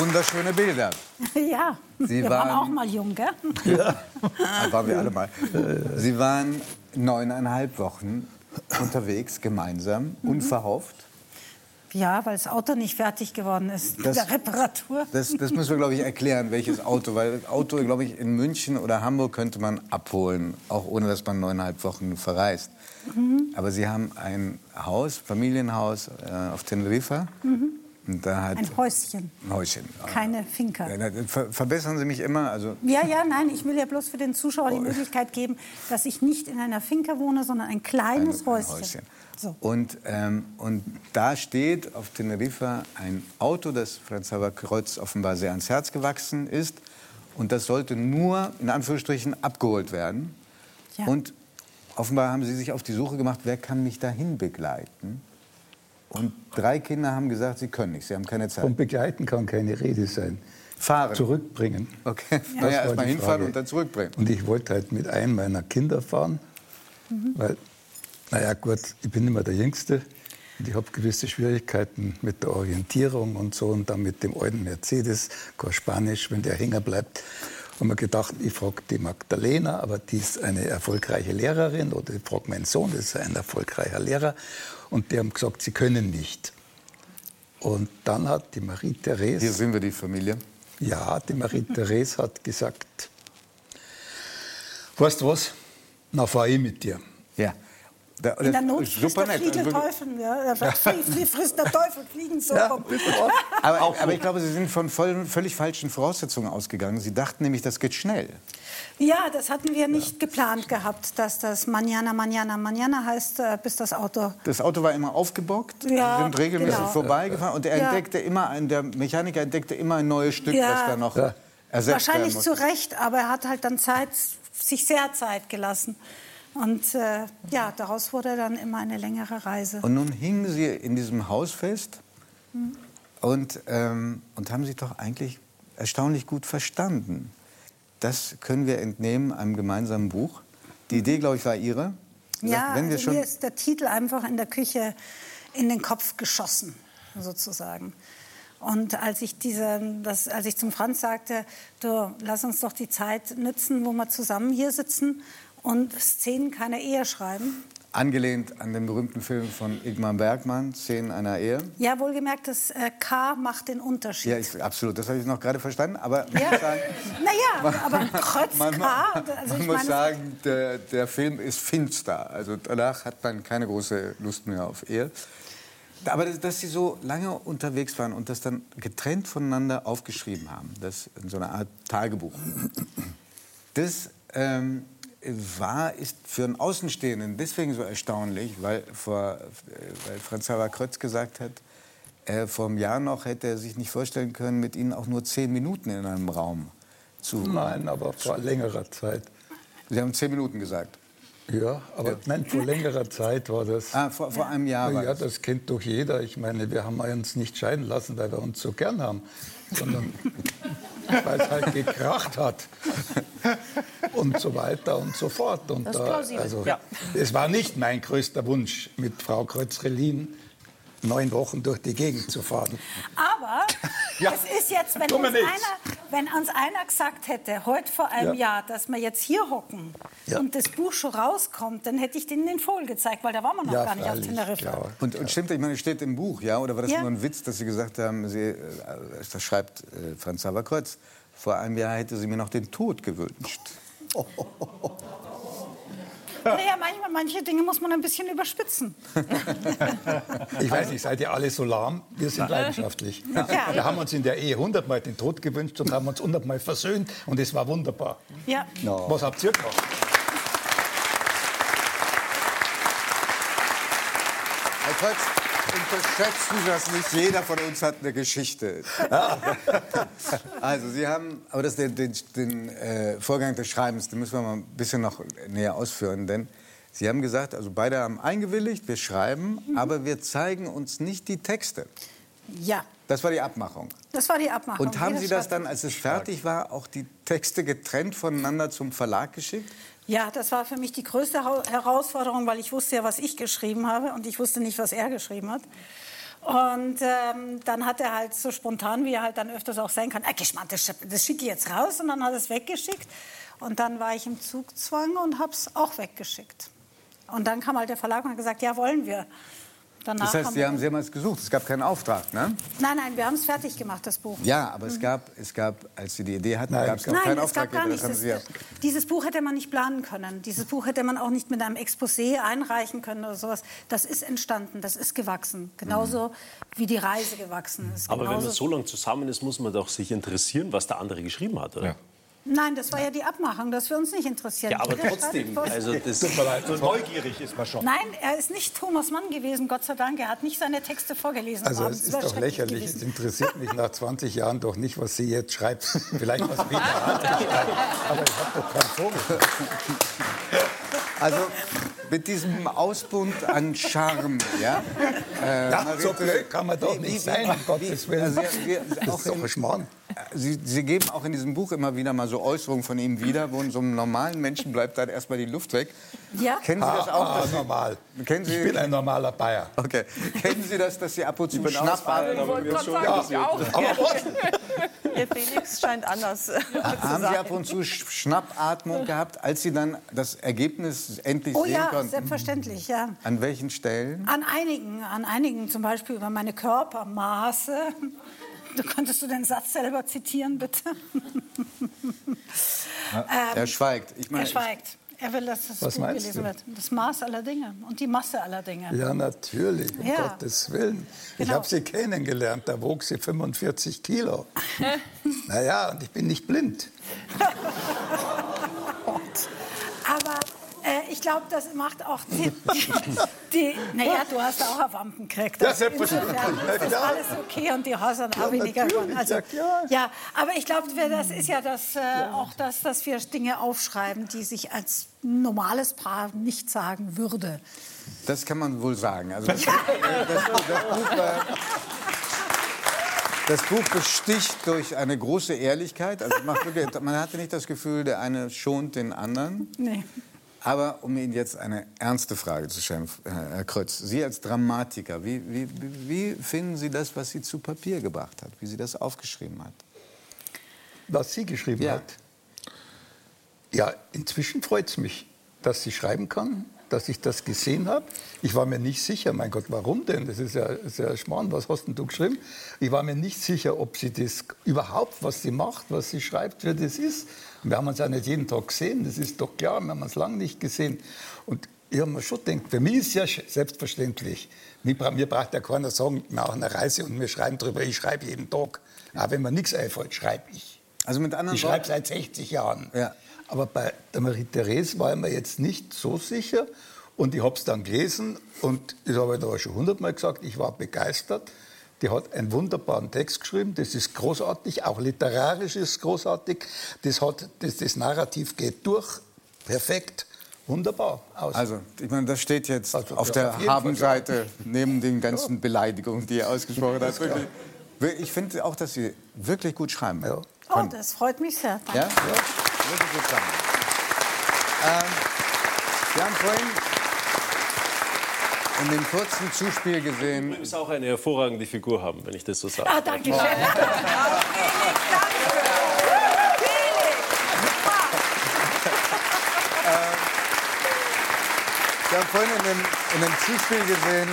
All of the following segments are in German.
wunderschöne Bilder. Ja, Sie wir waren, waren- auch mal jung, gell? Da waren wir alle mal. Sie waren neuneinhalb Wochen unterwegs, gemeinsam, Mhm. unverhofft. Ja, weil das Auto nicht fertig geworden ist Das- der Reparatur. Das, das müssen wir, glaube ich, erklären, welches Auto. Weil Auto, glaube ich, in München oder Hamburg könnte man abholen, auch ohne dass man neuneinhalb Wochen verreist. Mhm. Aber Sie haben ein Haus, Familienhaus äh, auf Teneriffa. Hat Ein Häuschen, ein Häuschen. keine Finca. Ver verbessern Sie mich immer. Also Ja, ja, nein, ich will ja bloß für den Zuschauer die Möglichkeit geben, dass ich nicht in einer Finca wohne, sondern ein kleines ein- ein Häuschen. So. Und, ähm, und da steht auf Teneriffa ein Auto, das Franz Xaver Kreuz offenbar sehr ans Herz gewachsen ist. Und das sollte nur, in Anführungsstrichen, abgeholt werden. Ja. Und offenbar haben Sie sich auf die Suche gemacht, wer kann mich dahin begleiten? Und drei Kinder haben gesagt, sie können nicht, sie haben keine Zeit. Vom Begleiten kann keine Rede sein. Fahren. Zurückbringen. Okay, Das naja, war erst mal die hinfahren Frage. und dann zurückbringen. Und ich wollte halt mit einem meiner Kinder fahren, weil, naja gut, ich bin immer der Jüngste und ich habe gewisse Schwierigkeiten mit der Orientierung und so und dann mit dem alten Mercedes, kein Spanisch, wenn der hängen bleibt. Und mir gedacht, ich frage die Magdalena, aber die ist eine erfolgreiche Lehrerin oder ich frage meinen Sohn, das ist ein erfolgreicher Lehrer. Und die haben gesagt, sie können nicht. Und dann hat die Marie-Therese... Hier sehen wir die Familie. Ja, die Marie-Therese hat gesagt, weißt du was, na fahr ich mit dir. Ja. Da, In der Not frisst super der nett. Fliegel Also, Teufel. Ja. Flie- frisst der Teufel Fliegen so. rum. Aber, aber ich glaube, Sie sind von voll, völlig falschen Voraussetzungen ausgegangen. Sie dachten nämlich, das geht schnell. Ja, das hatten wir nicht geplant gehabt, dass das Manana, Manana, Manana heißt, äh, bis das Auto. Das Auto war immer aufgebockt, Ja, sind regelmäßig genau. vorbeigefahren und er Ja. entdeckte immer, ein, der Mechaniker entdeckte immer ein neues Stück, Ja. was da noch Ja. ersetzt Wahrscheinlich zu. Recht, aber er hat halt dann Zeit, sich sehr Zeit gelassen. Und äh, ja, daraus wurde dann immer eine längere Reise. Und nun hingen Sie in diesem Haus fest Hm. und, ähm, und haben sich doch eigentlich erstaunlich gut verstanden. Das können wir entnehmen einem gemeinsamen Buch. Die Idee, glaube ich, war Ihre. Ja, Wenn wir also mir ist der Titel einfach in der Küche in den Kopf geschossen, sozusagen. Und als ich, diese, das, als ich zum Franz sagte, du, lass uns doch die Zeit nützen, wo wir zusammen hier sitzen und Szenen keiner Ehe schreiben. angelehnt an den berühmten Film von Igmar Bergmann, Szenen einer Ehe. Ja, wohlgemerkt, das äh, K macht den Unterschied. Ja, ich, absolut. Das habe ich noch gerade verstanden. Aber man Ja. muss sagen, Naja, aber Krötz man, K, man, also man muss meine, sagen, der, der Film ist finster. Also danach hat man keine große Lust mehr auf Ehe. Aber dass, dass sie so lange unterwegs waren und das dann getrennt voneinander aufgeschrieben haben, das in so einer Art Tagebuch, das ähm, war, ist für einen Außenstehenden deswegen so erstaunlich, weil, vor, weil Franz Xaver Krötz gesagt hat, äh, vor einem Jahr noch hätte er sich nicht vorstellen können, mit ihnen auch nur zehn Minuten in einem Raum zu. Nein, aber vor längerer Zeit. Sie haben zehn Minuten gesagt. Ja, aber nein, vor längerer Zeit war das. Ah, vor, vor einem Jahr ja, das. das kennt doch jeder. Ich meine, wir haben uns nicht scheiden lassen, weil wir uns so gern haben, sondern weil es halt gekracht hat und so weiter und so fort. Und Das ist plausibel. also, Ja. es war nicht mein größter Wunsch, mit Frau Kreuzrelin neun Wochen durch die Gegend zu fahren. Aber Ja. es ist jetzt, wenn uns, nichts. einer, wenn uns einer gesagt hätte, heute vor einem Ja. Jahr, dass wir jetzt hier hocken Ja. und das Buch schon rauskommt, dann hätte ich denen den Vogel gezeigt, weil da waren wir noch Ja, gar nicht auf Teneriffa. klar. Und, und stimmt, ich meine, es steht im Buch, ja? Oder war das Ja. nur ein Witz, dass Sie gesagt haben, Sie, äh, das schreibt äh, Franz Xaver Kreuz, vor einem Jahr hätte sie mir noch den Tod gewünscht. Naja, manchmal, manche Dinge muss man ein bisschen überspitzen. Ich weiß nicht, seid ihr alle so lahm? Wir sind leidenschaftlich. Wir haben uns in der Ehe hundertmal den Tod gewünscht und haben uns hundertmal versöhnt und es war wunderbar. Ja. Was habt ihr gemacht? Kreuz, unterschätzen Sie das nicht. Jeder von uns hat eine Geschichte. also, Sie haben, aber das, den, den, den äh, Vorgang des Schreibens, den müssen wir mal ein bisschen noch näher ausführen. Denn Sie haben gesagt, also beide haben eingewilligt, wir schreiben, aber wir zeigen uns nicht die Texte. ja, Das war die Abmachung. das war die Abmachung. Und haben Sie das dann, als es fertig war, auch die Texte getrennt voneinander zum Verlag geschickt? Ja, das war für mich die größte Herausforderung, weil ich wusste ja, was ich geschrieben habe und ich wusste nicht, was er geschrieben hat. Und ähm, dann hat er halt so spontan, wie er halt dann öfters auch sein kann, ah, Geschmack, das, das schicke ich jetzt raus. Und dann hat er es weggeschickt. Und dann war ich im Zugzwang und habe es auch weggeschickt. Und dann kam halt der Verlag und hat gesagt, ja, wollen wir. Danach das heißt, haben Sie haben mehrmals gesucht, es gab keinen Auftrag, ne? Nein, nein, wir haben es fertig gemacht, das Buch. Ja, aber mhm. es, gab, es gab, als Sie die Idee hatten, gab es auch keinen Auftrag. Nein, es gab gar nichts. Dieses Buch hätte man nicht planen können. Dieses Buch hätte man auch nicht mit einem Exposé einreichen können oder sowas. Das ist entstanden, das ist gewachsen. Genauso mhm. wie die Reise gewachsen ist. Aber wenn man so lange zusammen ist, muss man doch sich interessieren, was der andere geschrieben hat, oder? Ja. Nein, das war ja die Abmachung, dass wir uns nicht interessieren. Ja, aber trotzdem, also das Tut mir leid, so neugierig ist man schon. Nein, er ist nicht Thomas Mann gewesen, Gott sei Dank. Er hat nicht seine Texte vorgelesen. Also es ist doch lächerlich. Gewesen. Es interessiert mich nach 20 Jahren doch nicht, was sie jetzt schreibt. Vielleicht was Peter schreibt, aber ich habe doch keinen Vogel. Also mit diesem Ausbund an Charme, ja? Äh, ja so blöd kann man doch nicht wie, sein, um Gottes Willen. Also, wir, das ist doch ein Sie, Sie, geben auch in diesem Buch immer wieder mal so Äußerungen von ihm wieder, wo in so einem normalen Menschen bleibt dann erstmal die Luft weg. Ja. Kennen Sie das auch? Ah, das normal. Kennen Sie, ich bin ein normaler Bayer. Okay. Kennen Sie das, dass Sie ab und zu schnappen? Ich wollte gerade sagen, ich auch. Der Felix scheint anders äh, Haben Sie ab und zu Schnappatmung gehabt, als Sie dann das Ergebnis endlich oh, sehen ja, konnten? Oh ja, selbstverständlich, ja. An welchen Stellen? An einigen, an einigen, zum Beispiel über meine Körpermaße. Du könntest du den Satz selber zitieren, bitte? Ja, ähm, er schweigt. Ich meine, er schweigt. Er will, dass das Was Buch gelesen du? wird. Das Maß aller Dinge und die Masse aller Dinge. Ja, natürlich, um ja. Gottes Willen. Genau. Ich habe sie kennengelernt, da wog sie 45 Kilo. naja, und ich bin nicht blind. Ich glaube, das macht auch die, die, Naja, du hast auch eine Wampen gekriegt. Ja, selbstverständlich. Das ist alles okay und die Häuser ja, auch weniger geworden. Also, ja, ja, aber ich glaube, das ist ja, das, äh, auch das, dass wir Dinge aufschreiben, die sich als normales Paar nicht sagen würde. Das kann man wohl sagen. Also das, das, das, Buch war, das Buch besticht durch eine große Ehrlichkeit. Also wirklich, man hatte nicht das Gefühl, der eine schont den anderen. Nee. Aber um Ihnen jetzt eine ernste Frage zu stellen, Herr Krötz. Sie als Dramatiker, wie, wie, wie finden Sie das, was sie zu Papier gebracht hat, wie sie das aufgeschrieben hat? Was sie geschrieben ja. hat? Ja, inzwischen freut es mich, dass sie schreiben kann, dass ich das gesehen habe. Ich war mir nicht sicher, mein Gott, warum denn? Das ist ja sehr schmarrn, was hast denn du geschrieben? Ich war mir nicht sicher, ob sie das überhaupt, was sie macht, was sie schreibt, wer das ist. Wir haben uns ja nicht jeden Tag gesehen, das ist doch klar, wir haben uns lange nicht gesehen. Und ich habe mir schon gedacht, für mich ist ja selbstverständlich, mir, braucht ja keiner sagen, wir machen eine Reise und wir schreiben darüber, ich schreibe jeden Tag. Aber wenn mir nichts einfällt, schreibe ich. Also mit anderen ich schreibe seit 60 Jahren. Ja. Aber bei der Marie-Therese war ich mir jetzt nicht so sicher. Und ich habe es dann gelesen und das habe ich da schon hundertmal gesagt, ich war begeistert. Die hat einen wunderbaren Text geschrieben, das ist großartig, auch literarisch ist großartig. Das, hat, das, das Narrativ geht durch, perfekt, wunderbar aus. Also, ich meine, das steht jetzt also, auf der auf Habenseite neben den ganzen ja. Beleidigungen, die er ausgesprochen hat. Ich finde auch, dass Sie wirklich gut schreiben. Ja. Oh, das freut mich sehr. Danke. Ja? ja? Wirklich gut. Ähm, wir haben vorhin in dem kurzen Zuspiel gesehen. Du musst auch eine hervorragende Figur haben, wenn ich das so sage. Ah, danke schön. danke. Wir haben vorhin in dem, in dem Zuspiel gesehen,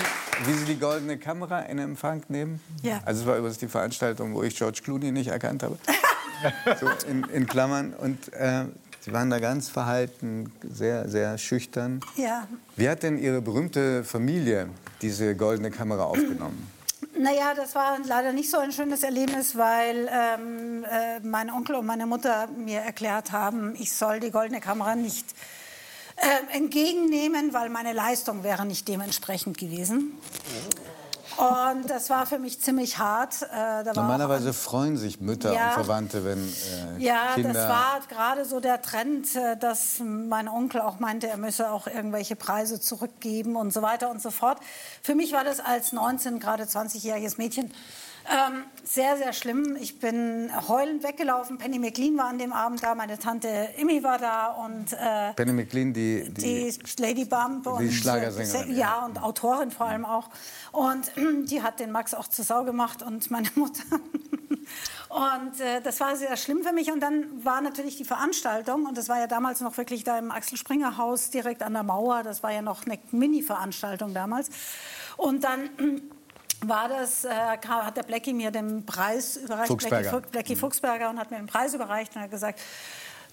wie Sie die goldene Kamera in Empfang nehmen. Ja. Also es war übrigens die Veranstaltung, wo ich George Clooney nicht erkannt habe. So in, in Klammern. Und äh, Sie waren da ganz verhalten, sehr, sehr schüchtern. Ja. Wie hat denn Ihre berühmte Familie diese goldene Kamera aufgenommen? Naja, das war leider nicht so ein schönes Erlebnis, weil ähm, äh, mein Onkel und meine Mutter mir erklärt haben, ich soll die goldene Kamera nicht äh, entgegennehmen, weil meine Leistung wäre nicht dementsprechend gewesen. Und das war für mich ziemlich hart. Äh, Normalerweise freuen sich Mütter ja, und Verwandte, wenn äh, ja, Kinder... Ja, das war gerade so der Trend, äh, dass mein Onkel auch meinte, er müsse auch irgendwelche Preise zurückgeben und so weiter und so fort. Für mich war das als 19, gerade 20-jähriges Mädchen Ähm, sehr, sehr schlimm. Ich bin heulend weggelaufen. Penny McLean war an dem Abend da, meine Tante Immi war da und äh, Penny McLean, die, die, Lady Bump die und Schlagersängerin, äh, ja, und Autorin vor allem auch. Und die hat den Max auch zur Sau gemacht und meine Mutter. Und äh, das war sehr schlimm für mich. Und dann war natürlich die Veranstaltung, und das war ja damals noch wirklich da im Axel Springer Haus direkt an der Mauer. Das war ja noch eine Mini-Veranstaltung damals. Und dann war das, äh, hat der Blackie mir den Preis überreicht, Fuchsberger. Blackie, Blackie Fuchsberger, und hat mir den Preis überreicht und hat gesagt,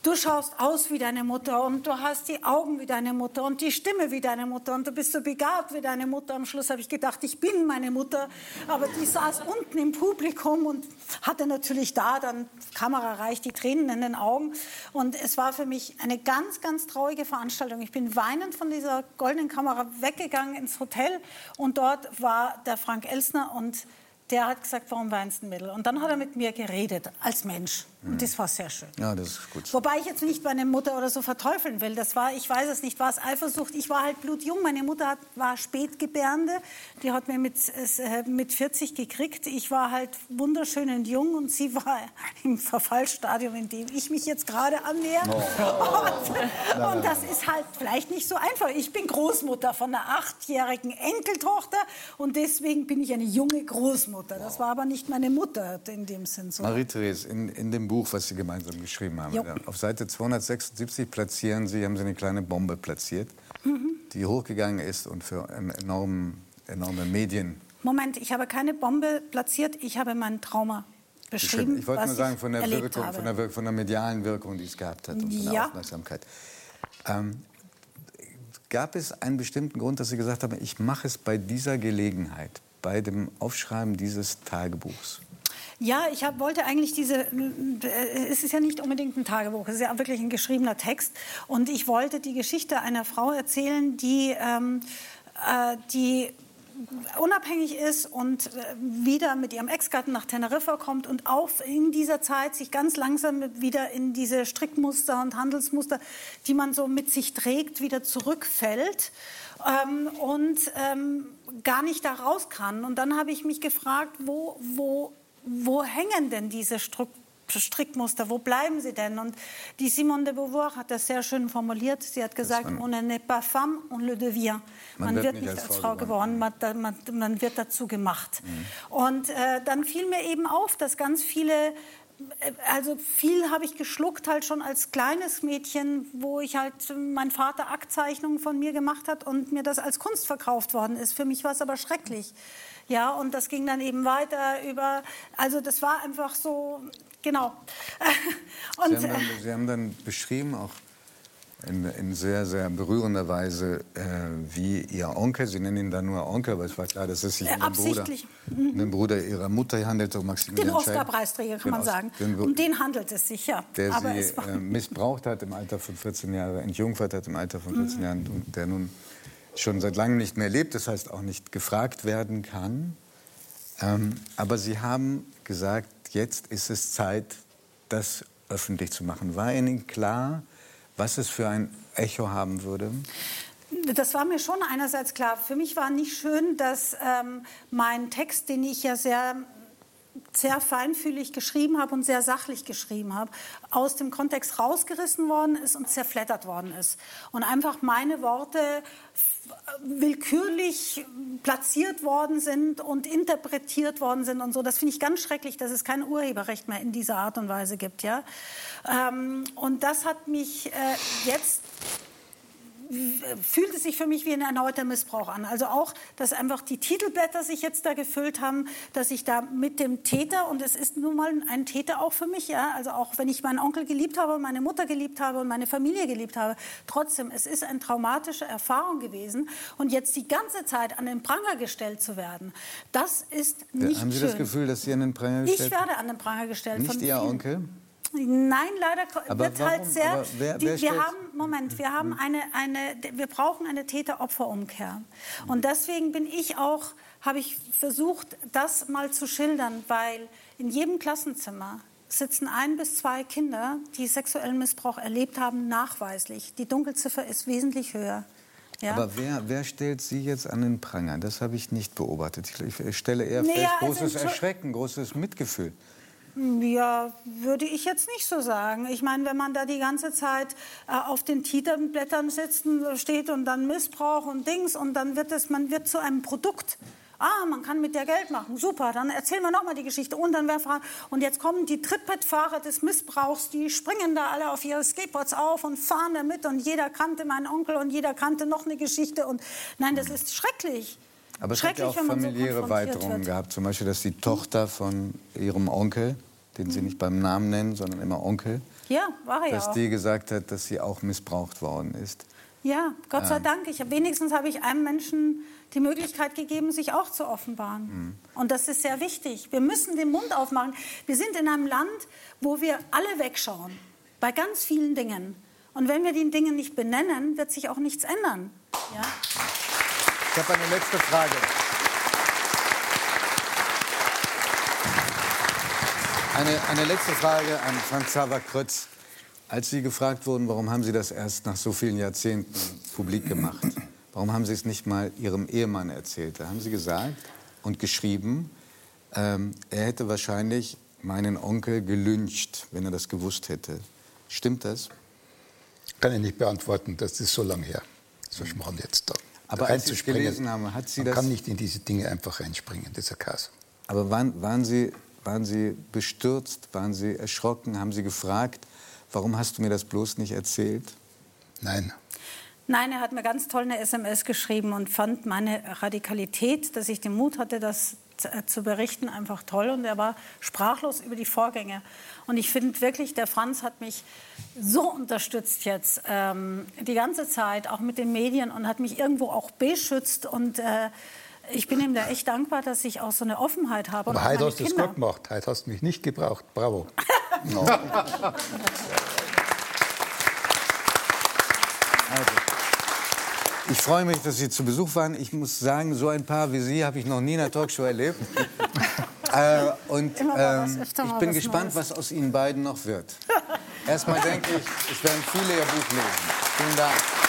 du schaust aus wie deine Mutter und du hast die Augen wie deine Mutter und die Stimme wie deine Mutter und du bist so begabt wie deine Mutter. Am Schluss habe ich gedacht, ich bin meine Mutter, aber die saß unten im Publikum und hatte natürlich da dann Kamera reicht die Tränen in den Augen und es war für mich eine ganz, ganz traurige Veranstaltung. Ich bin weinend von dieser goldenen Kamera weggegangen ins Hotel und dort war der Frank Elsner und der hat gesagt, warum weinst du, Mädel? Und dann hat er mit mir geredet, als Mensch. Und das war sehr schön. Ja, das ist gut. Wobei ich jetzt nicht meine Mutter oder so verteufeln will. Das war, ich weiß es nicht, war es Eifersucht. Ich war halt blutjung. Meine Mutter hat, war Spätgebärende. Die hat mir mit, äh, mit 40 gekriegt. Ich war halt wunderschön und jung und sie war im Verfallsstadium, in dem ich mich jetzt gerade annähere. Und, und das ist halt vielleicht nicht so einfach. Ich bin Großmutter von einer achtjährigen Enkeltochter und deswegen bin ich eine junge Großmutter. Das war aber nicht meine Mutter in dem Sinn so. Marie-Therese, in, in dem Buch, was Sie gemeinsam geschrieben haben, Jo. auf Seite 276 platzieren Sie, haben Sie eine kleine Bombe platziert, Mhm. die hochgegangen ist und für enormen, enorme Medien Moment, ich habe keine Bombe platziert, ich habe mein Trauma beschrieben. Ich wollte was nur sagen, von der, Wirkung, von, der, Wirk- von der medialen Wirkung, die es gehabt hat und von der Ja. Aufmerksamkeit. Ähm, gab es einen bestimmten Grund, dass Sie gesagt haben, ich mache es bei dieser Gelegenheit, bei dem Aufschreiben dieses Tagebuchs? Ja, ich hab, wollte eigentlich diese, äh, es ist ja nicht unbedingt ein Tagebuch, es ist ja wirklich ein geschriebener Text. Und ich wollte die Geschichte einer Frau erzählen, die, ähm, äh, die unabhängig ist und äh, wieder mit ihrem Ex-Gatten nach Teneriffa kommt und auch in dieser Zeit sich ganz langsam wieder in diese Strickmuster und Handelsmuster, die man so mit sich trägt, wieder zurückfällt ähm, und ähm, gar nicht da raus kann. Und dann habe ich mich gefragt, wo, wo, wo hängen denn diese Strukturen? Strickmuster, wo bleiben sie denn? Und die Simone de Beauvoir hat das sehr schön formuliert. Sie hat gesagt, on n'est pas femme, on le devient. Man, wird nicht als Frau geboren, man, man, man wird dazu gemacht. Und äh, dann fiel mir eben auf, dass ganz viele äh, also viel habe ich geschluckt halt schon als kleines Mädchen, wo ich halt mein Vater Aktzeichnungen von mir gemacht hat und mir das als Kunst verkauft worden ist. Für mich war es aber schrecklich. Ja, und das ging dann eben weiter über, also das war einfach so, genau. Und, Sie haben, dann, Sie haben dann beschrieben, auch in, in sehr, sehr berührender Weise, äh, wie Ihr Onkel, Sie nennen ihn dann nur Onkel, aber es war klar, dass es sich Äh, um den Bruder, den Bruder Ihrer Mutter handelte, um den Maximilian Oscar-Preisträger kann man Os- sagen. den, um den handelt es sich, ja. der aber Sie äh, missbraucht hat im Alter von 14 Jahren, entjungfert hat im Alter von 14 Mhm. Jahren und der nun schon seit langem nicht mehr lebt, das heißt auch nicht gefragt werden kann. Ähm, aber Sie haben gesagt, jetzt ist es Zeit, das öffentlich zu machen. War Ihnen klar, was es für ein Echo haben würde? Das war mir schon einerseits klar. Für mich war nicht schön, dass ähm, mein Text, den ich ja sehr sehr feinfühlig geschrieben habe und sehr sachlich geschrieben habe, aus dem Kontext rausgerissen worden ist und zerfleddert worden ist. Und einfach meine Worte willkürlich platziert worden sind und interpretiert worden sind und so. Das finde ich ganz schrecklich, dass es kein Urheberrecht mehr in dieser Art und Weise gibt. Ja? Ähm, und das hat mich äh, jetzt fühlt es sich für mich wie ein erneuter Missbrauch an. Also auch, dass einfach die Titelblätter sich jetzt da gefüllt haben, dass ich da mit dem Täter, und es ist nun mal ein Täter auch für mich, ja, also auch wenn ich meinen Onkel geliebt habe und meine Mutter geliebt habe und meine Familie geliebt habe, trotzdem, es ist eine traumatische Erfahrung gewesen und jetzt die ganze Zeit an den Pranger gestellt zu werden, das ist nicht Haben Sie schön. das Gefühl, dass Sie an den Pranger ich gestellt werde an den Pranger gestellt. Nicht Ihr vielen. Onkel? Nein, leider Aber wird halt warum? sehr. Aber wer- die, wer wir haben Moment, wir haben eine, eine, wir brauchen eine Täter-Opfer-Umkehr. Und deswegen bin ich auch, habe ich versucht, das mal zu schildern, weil in jedem Klassenzimmer sitzen ein bis zwei Kinder, die sexuellen Missbrauch erlebt haben, nachweislich. Die Dunkelziffer ist wesentlich höher. Ja? Aber wer, wer stellt Sie jetzt an den Pranger? Das habe ich nicht beobachtet. Ich, stelle eher Naja, fest, also großes Entschu- Erschrecken, großes Mitgefühl. Ja, würde ich jetzt nicht so sagen. Ich meine, wenn man da die ganze Zeit äh, auf den Titelblättern sitzen steht und dann Missbrauch und Dings und dann wird es, man wird zu einem Produkt. Ah, man kann mit der Geld machen. Super, dann erzählen wir noch mal die Geschichte. Und dann wer fragt, und jetzt kommen die Trittbettfahrer des Missbrauchs, die springen da alle auf ihre Skateboards auf und fahren damit und jeder kannte meinen Onkel und jeder kannte noch eine Geschichte und nein, das ist schrecklich. Aber es hat ja auch so familiäre konfrontiert Weiterungen wird. gehabt. Zum Beispiel, dass die Tochter von ihrem Onkel, den sie nicht beim Namen nennen, sondern immer Onkel, Ja, war ja dass die gesagt hat, dass sie auch missbraucht worden ist. Ja, Gott sei Dank. Ich wenigstens habe ich einem Menschen die Möglichkeit gegeben, sich auch zu offenbaren. Und das ist sehr wichtig. Wir müssen den Mund aufmachen. Wir sind in einem Land, wo wir alle wegschauen. Bei ganz vielen Dingen. Und wenn wir die Dinge nicht benennen, wird sich auch nichts ändern. Ja? Ich habe eine letzte Frage. Eine, eine letzte Frage an Franz Xaver Krötz. Als Sie gefragt wurden, warum haben Sie das erst nach so vielen Jahrzehnten publik gemacht? Warum haben Sie es nicht mal Ihrem Ehemann erzählt? Da haben Sie gesagt und geschrieben, ähm, er hätte wahrscheinlich meinen Onkel gelyncht, wenn er das gewusst hätte. Stimmt das? Kann ich nicht beantworten, das ist so lange her. So schmarrn jetzt da. Aber als Sie gelesen haben, hat Sie Man das- kann nicht in diese Dinge einfach reinspringen, das ist ein Chaos. Aber waren, waren, Sie, waren Sie bestürzt? Waren Sie erschrocken? Haben Sie gefragt, warum hast du mir das bloß nicht erzählt? Nein, Nein, er hat mir ganz toll eine SMS geschrieben und fand meine Radikalität, dass ich den Mut hatte, das zu- äh, zu berichten, einfach toll. Und er war sprachlos über die Vorgänge. Und ich finde wirklich, der Franz hat mich so unterstützt jetzt ähm, die ganze Zeit, auch mit den Medien und hat mich irgendwo auch beschützt. Und äh, ich bin ihm da echt dankbar, dass ich auch so eine Offenheit habe. aber heute hast du es gut gemacht. Heute hast du mich nicht gebraucht. Bravo. Ich freue mich, dass Sie zu Besuch waren. Ich muss sagen, so ein Paar wie Sie habe ich noch nie in einer Talkshow erlebt. äh, und ähm, ich bin was gespannt, Neues. was aus Ihnen beiden noch wird. Erstmal denke ich, es werden viele Ihr Buch lesen. Vielen Dank.